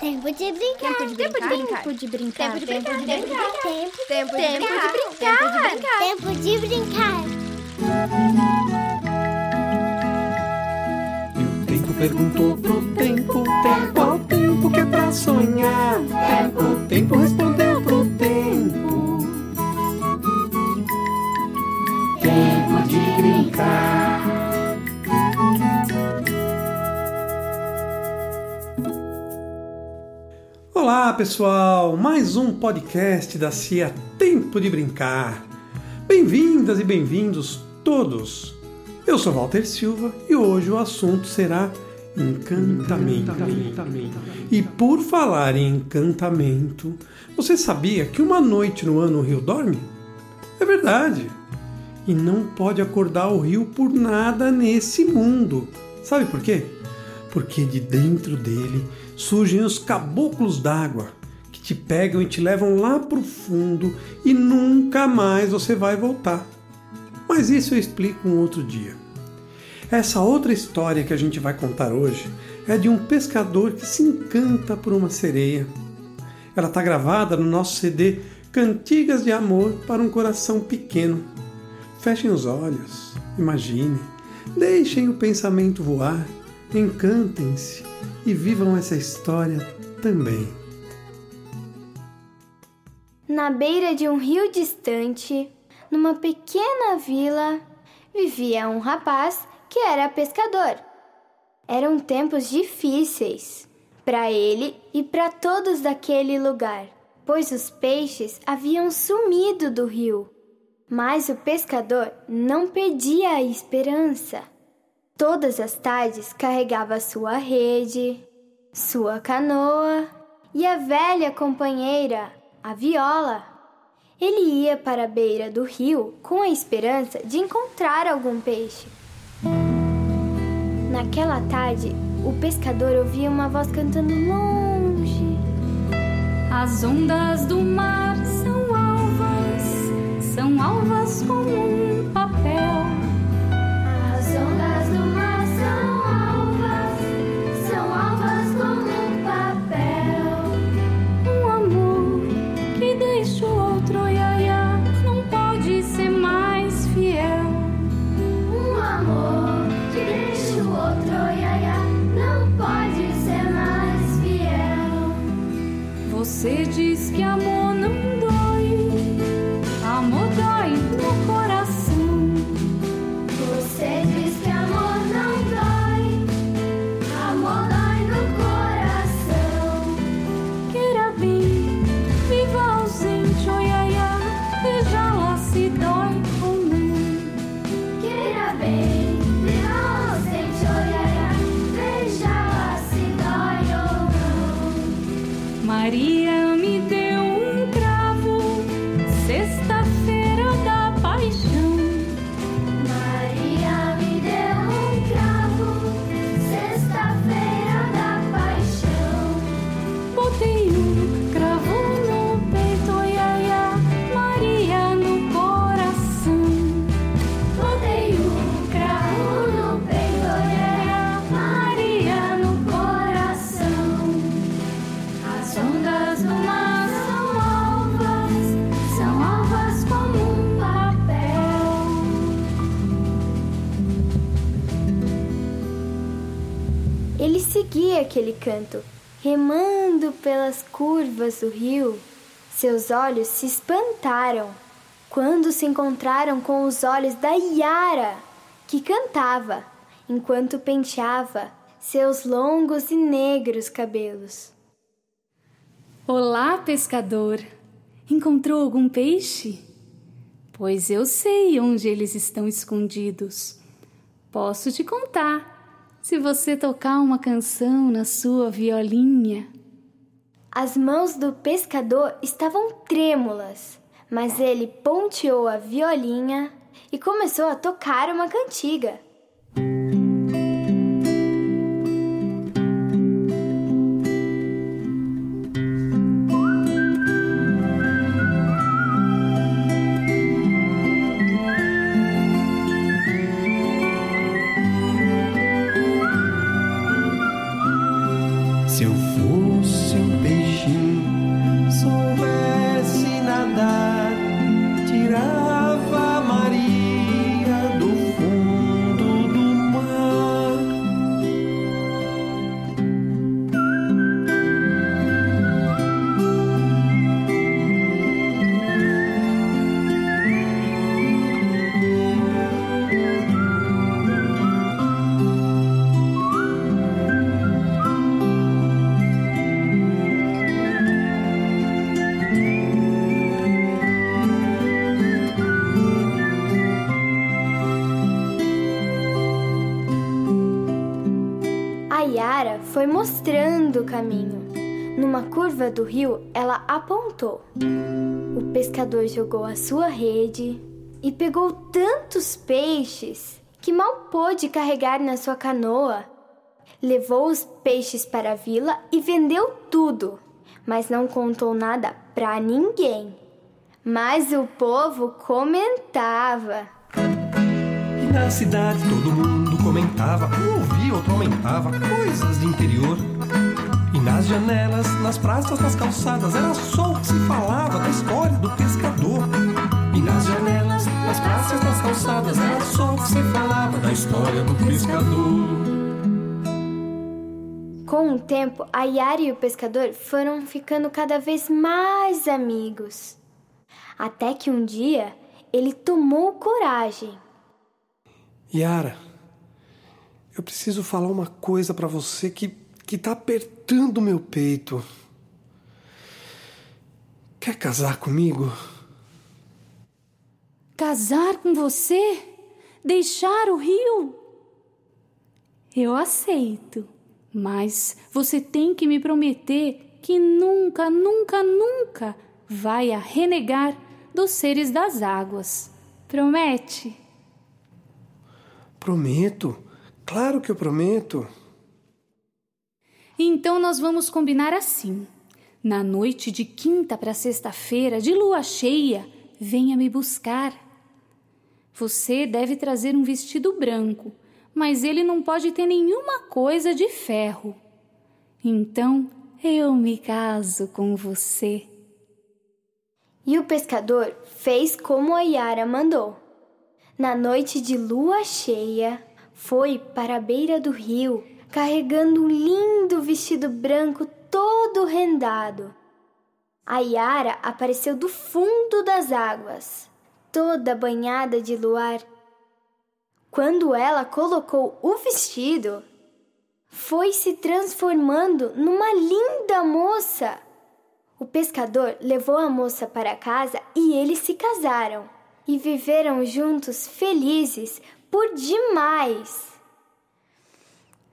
Tempo de brincar. Tempo de brincar. Tempo de brincar. Tempo de brincar. Tempo de brincar. Tempo, de brincar. brincar. tempo de brincar. E o tempo perguntou pro tempo, tempo ao tempo que é pra sonhar. Tempo, o tempo respondeu pro tempo. Tempo de brincar. Olá pessoal, mais um podcast da CIA Tempo de Brincar. Bem-vindas e bem-vindos todos. Eu sou Walter Silva e hoje o assunto será encantamento. E por falar em encantamento, você sabia que uma noite no ano o rio dorme? É verdade. E não pode acordar o rio por nada nesse mundo. Sabe por quê? Porque de dentro dele surgem os caboclos d'água que te pegam e te levam lá pro fundo e nunca mais você vai voltar. Mas isso eu explico um outro dia. Essa outra história que a gente vai contar hoje é de um pescador que se encanta por uma sereia. Ela está gravada no nosso CD Cantigas de Amor para um Coração Pequeno. Fechem os olhos, imaginem, deixem o pensamento voar, encantem-se e vivam essa história também. Na beira de um rio distante, numa pequena vila, vivia um rapaz que era pescador. Eram tempos difíceis para ele e para todos daquele lugar, pois os peixes haviam sumido do rio. Mas o pescador não perdia a esperança. Todas as tardes carregava sua rede, sua canoa e a velha companheira, a viola. Ele ia para a beira do rio com a esperança de encontrar algum peixe. Naquela tarde, o pescador ouvia uma voz cantando longe. As ondas do mar são alvas, são alvas como um papel. Aquele canto, remando pelas curvas do rio. Seus olhos se espantaram quando se encontraram com os olhos da Yara, que cantava enquanto penteava seus longos e negros cabelos. Olá, pescador. Encontrou algum peixe? Pois eu sei onde eles estão escondidos. Posso te contar, se você tocar uma canção na sua violinha. As mãos do pescador estavam trêmulas, mas ele ponteou a violinha e começou a tocar uma cantiga. Caminho. Numa curva do rio, ela apontou. O pescador jogou a sua rede e pegou tantos peixes que mal pôde carregar na sua canoa. Levou os peixes para a vila e vendeu tudo, mas não contou nada para ninguém. Mas o povo comentava. E na cidade todo mundo comentava, um ouvia, outro aumentava, coisas de interior. Nas janelas, nas praças, nas calçadas, era só o que se falava da história do pescador. E nas janelas, nas praças, nas calçadas, era só o que se falava da história do pescador. Com o tempo, a Yara e o pescador foram ficando cada vez mais amigos. Até que um dia ele tomou coragem. Yara, eu preciso falar uma coisa para você que, que tá apertando meu peito. Quer casar comigo? Casar com você? Deixar o rio? Eu aceito, mas você tem que me prometer que nunca, nunca, nunca vai a renegar dos seres das águas. Promete? Prometo. Claro que eu prometo. Então nós vamos combinar assim. Na noite de quinta para sexta-feira, de lua cheia, venha me buscar. Você deve trazer um vestido branco, mas ele não pode ter nenhuma coisa de ferro. Então eu me caso com você. E o pescador fez como a Yara mandou. Na noite de lua cheia, foi para a beira do rio, carregando um lindo vestido branco todo rendado. A Yara apareceu do fundo das águas, toda banhada de luar. Quando ela colocou o vestido, foi se transformando numa linda moça. O pescador levou a moça para casa e eles se casaram e viveram juntos felizes por demais.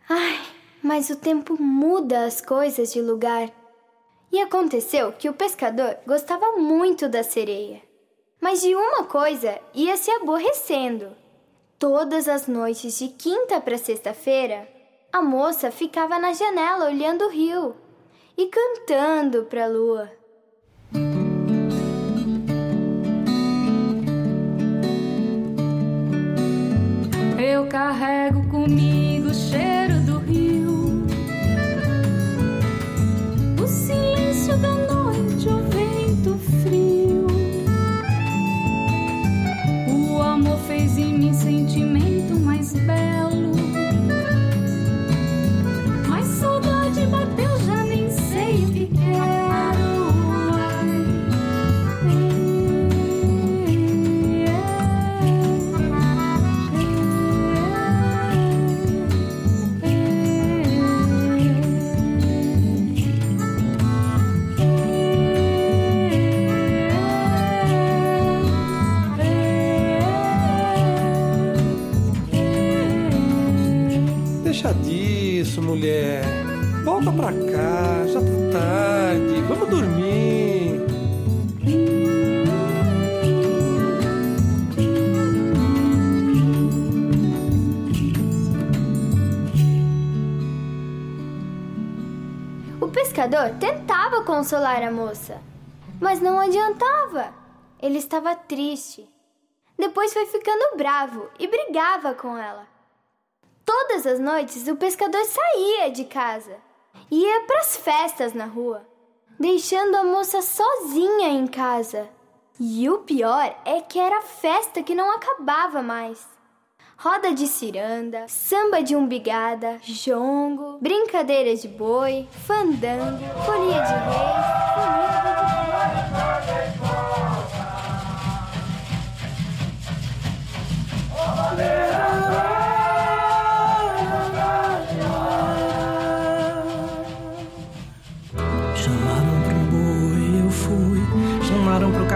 Ai, mas o tempo muda as coisas de lugar. E aconteceu que o pescador gostava muito da sereia. Mas de uma coisa ia se aborrecendo. Todas as noites de quinta para sexta-feira, a moça ficava na janela olhando o rio e cantando para a lua. Eu carrego comigo O pescador tentava consolar a moça, mas não adiantava. Ele estava triste. Depois foi ficando bravo e brigava com ela. Todas as noites o pescador saía de casa, ia para as festas na rua, deixando a moça sozinha em casa. E o pior é que era festa que não acabava mais. Roda de ciranda, samba de umbigada, jongo, brincadeira de boi, fandango, folia de reis, folia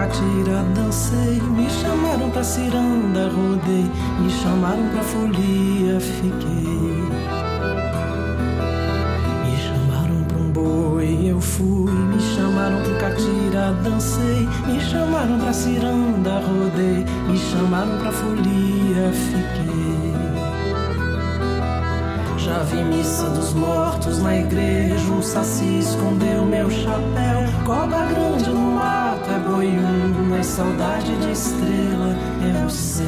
catira, dancei. Me chamaram pra ciranda, rodei. Me chamaram pra folia, fiquei. fui, me chamaram pro catira, dancei, me chamaram pra ciranda, rodei, me chamaram pra folia, fiquei. Já vi missa dos mortos na igreja, um saci escondeu meu chapéu, cobra grande no mato é boium, mas saudade de estrela é o céu.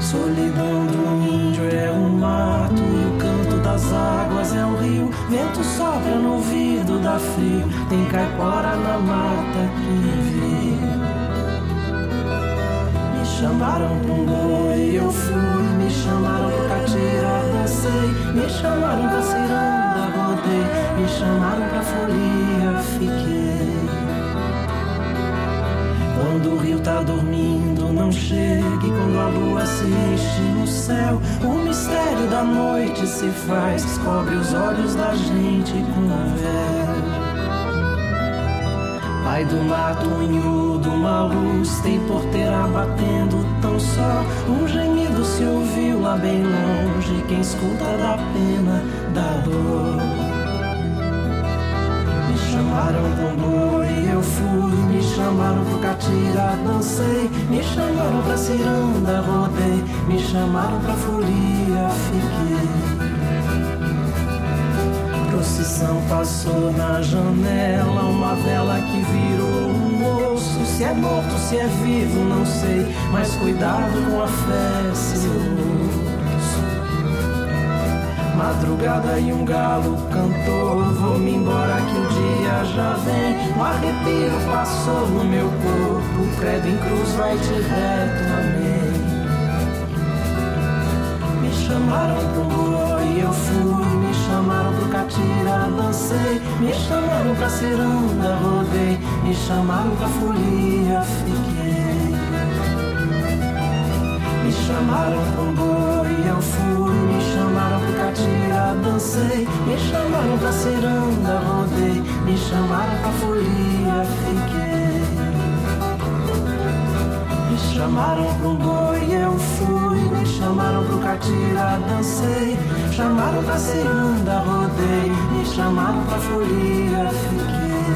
Solidão do índio é o mato e o canto das águas é o rio. Vento sopra no ouvido, dá frio. Tem caipora na mata que vê. Me chamaram pra um boi, eu fui. Me chamaram pro catira, dancei. Me chamaram pra ciranda, rodei. Me chamaram pra folia, fiquei. Quando o rio tá dormindo, não chegue. Quando a lua se enche no céu, o mistério da noite se faz. Descobre os olhos da gente com véu. Pai do mato, unhudo, uma luz tem porteira batendo tão só. Um gemido se ouviu lá bem longe. Quem escuta dá pena, dá dor. Me chamaram pro boi, eu fui. Chamaram pro catira, dancei. Me chamaram pra ciranda, rodei. Me chamaram pra folia, fiquei. Procissão passou na janela, uma vela que virou um osso. Se é morto, se é vivo, não sei. Mas cuidado com a fé, moço. Madrugada e um galo cantou. Vou-me embora que o dia já vem. Um arrepio passou no meu corpo. O credo em cruz vai de reto, amém. Me chamaram pro boi, eu fui. Me chamaram pro catira, dancei. Me chamaram pra ciranda, rodei. Me chamaram pra folia, fiquei. Me chamaram pro boi, eu fui. Me chamaram pro catira, dancei. Me chamaram pra ciranda, rodei. Me chamaram pra folia, fiquei. Me chamaram pro boi, eu fui. Me chamaram pro catira, dancei. Chamaram pra ciranda, rodei. Me chamaram pra folia, fiquei.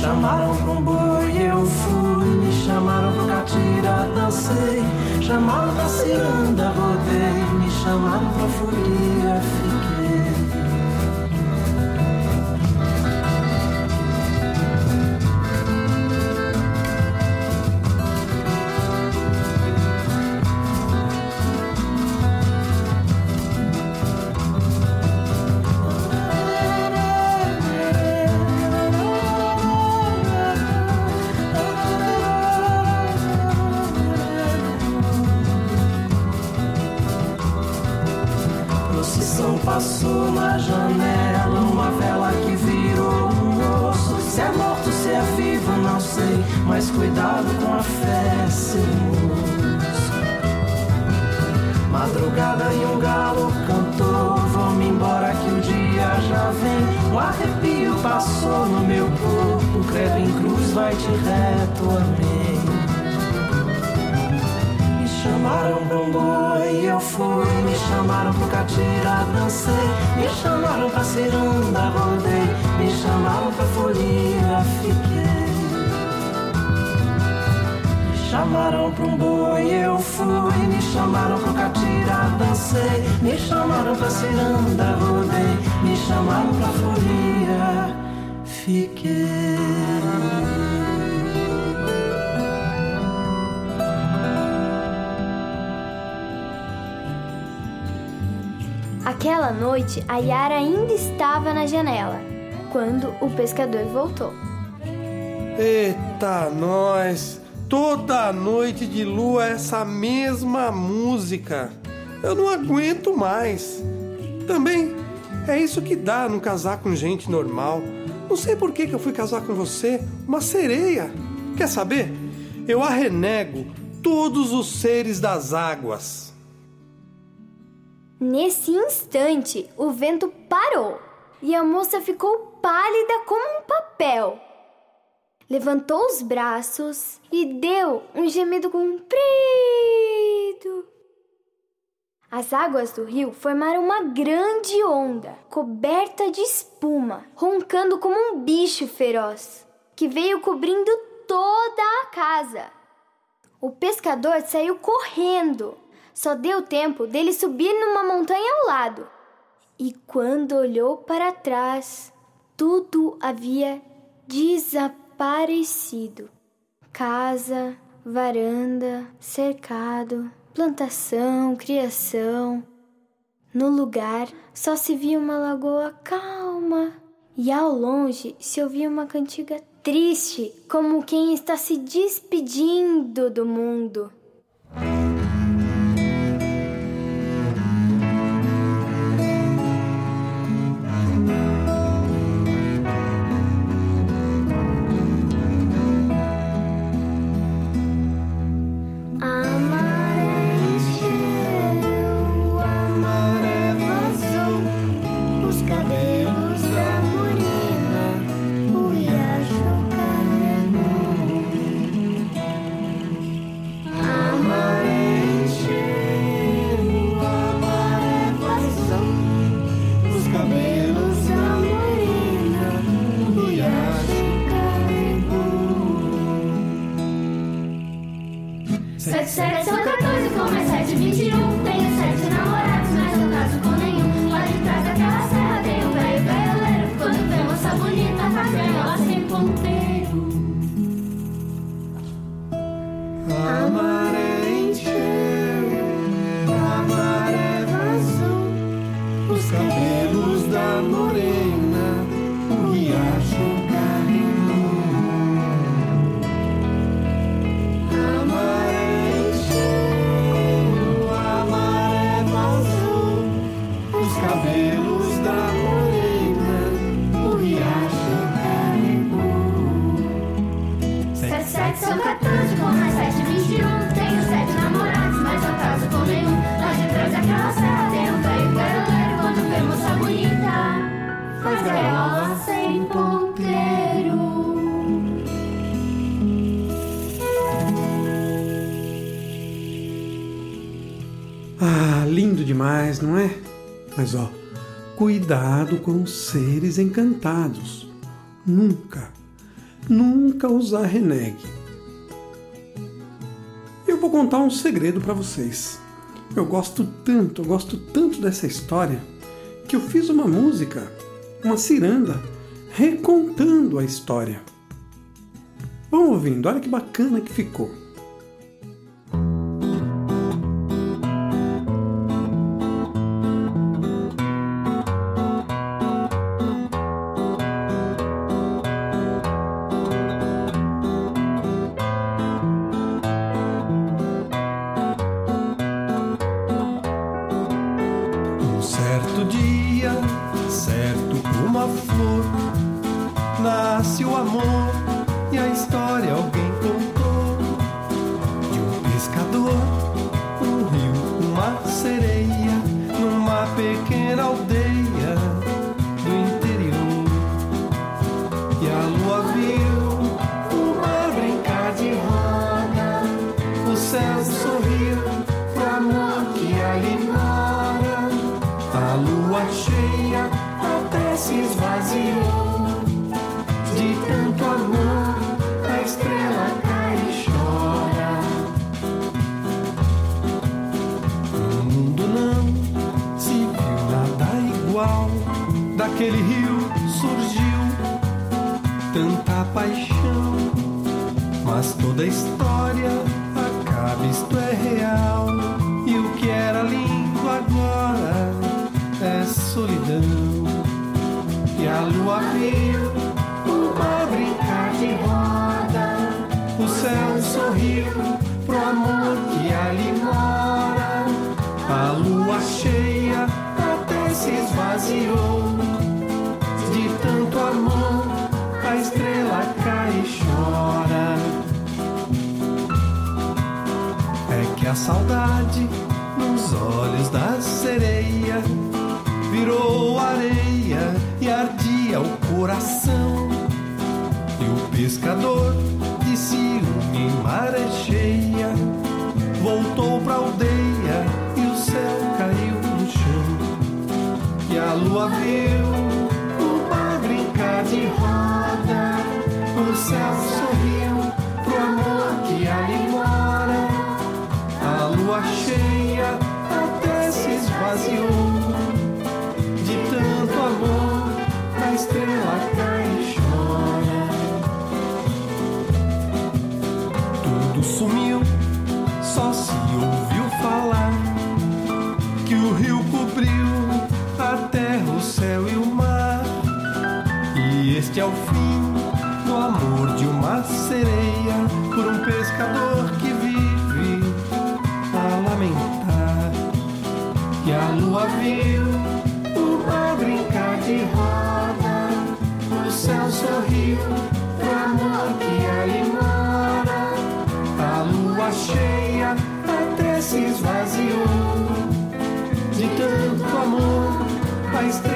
Chamaram pro boi, eu fui. Chamaram pro catira, dancei. Chamaram pra ciranda, rodei. Me chamaram pra folia, fiquei. Amém. Me chamaram pro boi, eu fui. Me chamaram pro catira, dancei. Me chamaram pra ciranda, rodei. Me chamaram pra folia, fiquei. Me chamaram pro boi, eu fui. Me chamaram pro catira, dancei. Me chamaram pra ciranda, rodei. Me chamaram pra folia, fiquei. Aquela noite, a Yara ainda estava na janela, quando o pescador voltou. Eita, nós! Toda noite de lua essa mesma música. Eu não aguento mais. Também é isso que dá não casar com gente normal. Não sei por que, que eu fui casar com você, uma sereia. Quer saber? Eu arrenego todos os seres das águas. Nesse instante, o vento parou e a moça ficou pálida como um papel. Levantou os braços e deu um gemido comprido. As águas do rio formaram uma grande onda, coberta de espuma, roncando como um bicho feroz, que veio cobrindo toda a casa. O pescador saiu correndo. Só deu tempo dele subir numa montanha ao lado. E quando olhou para trás, tudo havia desaparecido. Casa, varanda, cercado, plantação, criação. No lugar só se via uma lagoa calma e ao longe se ouvia uma cantiga triste, como quem está se despedindo do mundo. Ah, lindo demais, não é? Mas ó, cuidado com os seres encantados. Nunca, nunca os arrenegue. Eu vou contar um segredo para vocês. Eu gosto tanto, eu gosto tanto dessa história que eu fiz uma música, uma ciranda, recontando a história. Vão ouvindo, olha que bacana que ficou. Lua cheia até se esvaziou de tanto amor. A estrela cai e chora. No mundo não se viu nada igual. Daquele rio surgiu tanta paixão. Mas toda história acaba, isto é esvaziou. De tanto amor, a estrela cai e chora. É que a saudade nos olhos da sereia virou areia e ardia o coração. E o pescador de ciúme em maré cheia voltou pra aldeia a lua viu. mais.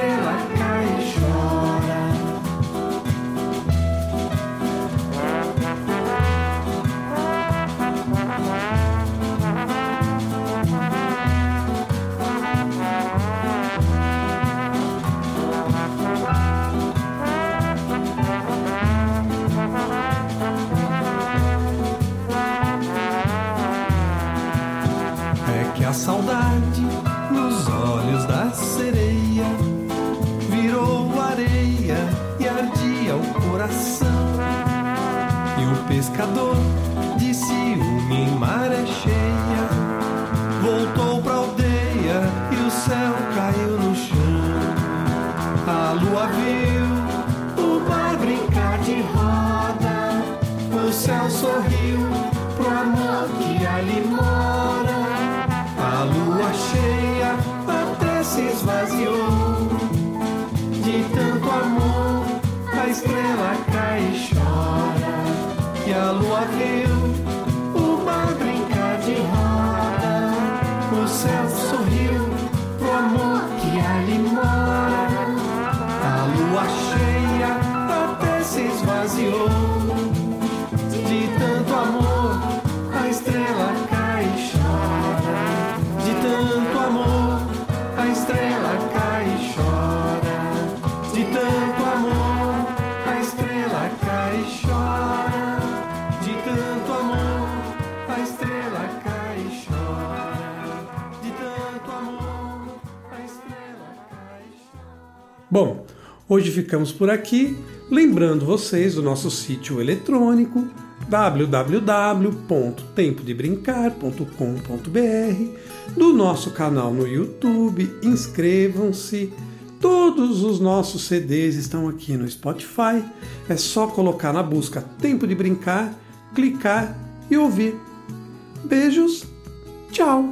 A lua viu o pai brincar de roda. O céu sorriu pro amor que ali mora. A lua cheia até se esvaziou. De tanto amor, a estrela cai e chora. e a lua viu. Hoje ficamos por aqui, lembrando vocês do nosso sítio eletrônico www.tempodebrincar.com.br, do nosso canal no YouTube, inscrevam-se. Todos os nossos CDs estão aqui no Spotify. É só colocar na busca Tempo de Brincar, clicar e ouvir. Beijos, tchau!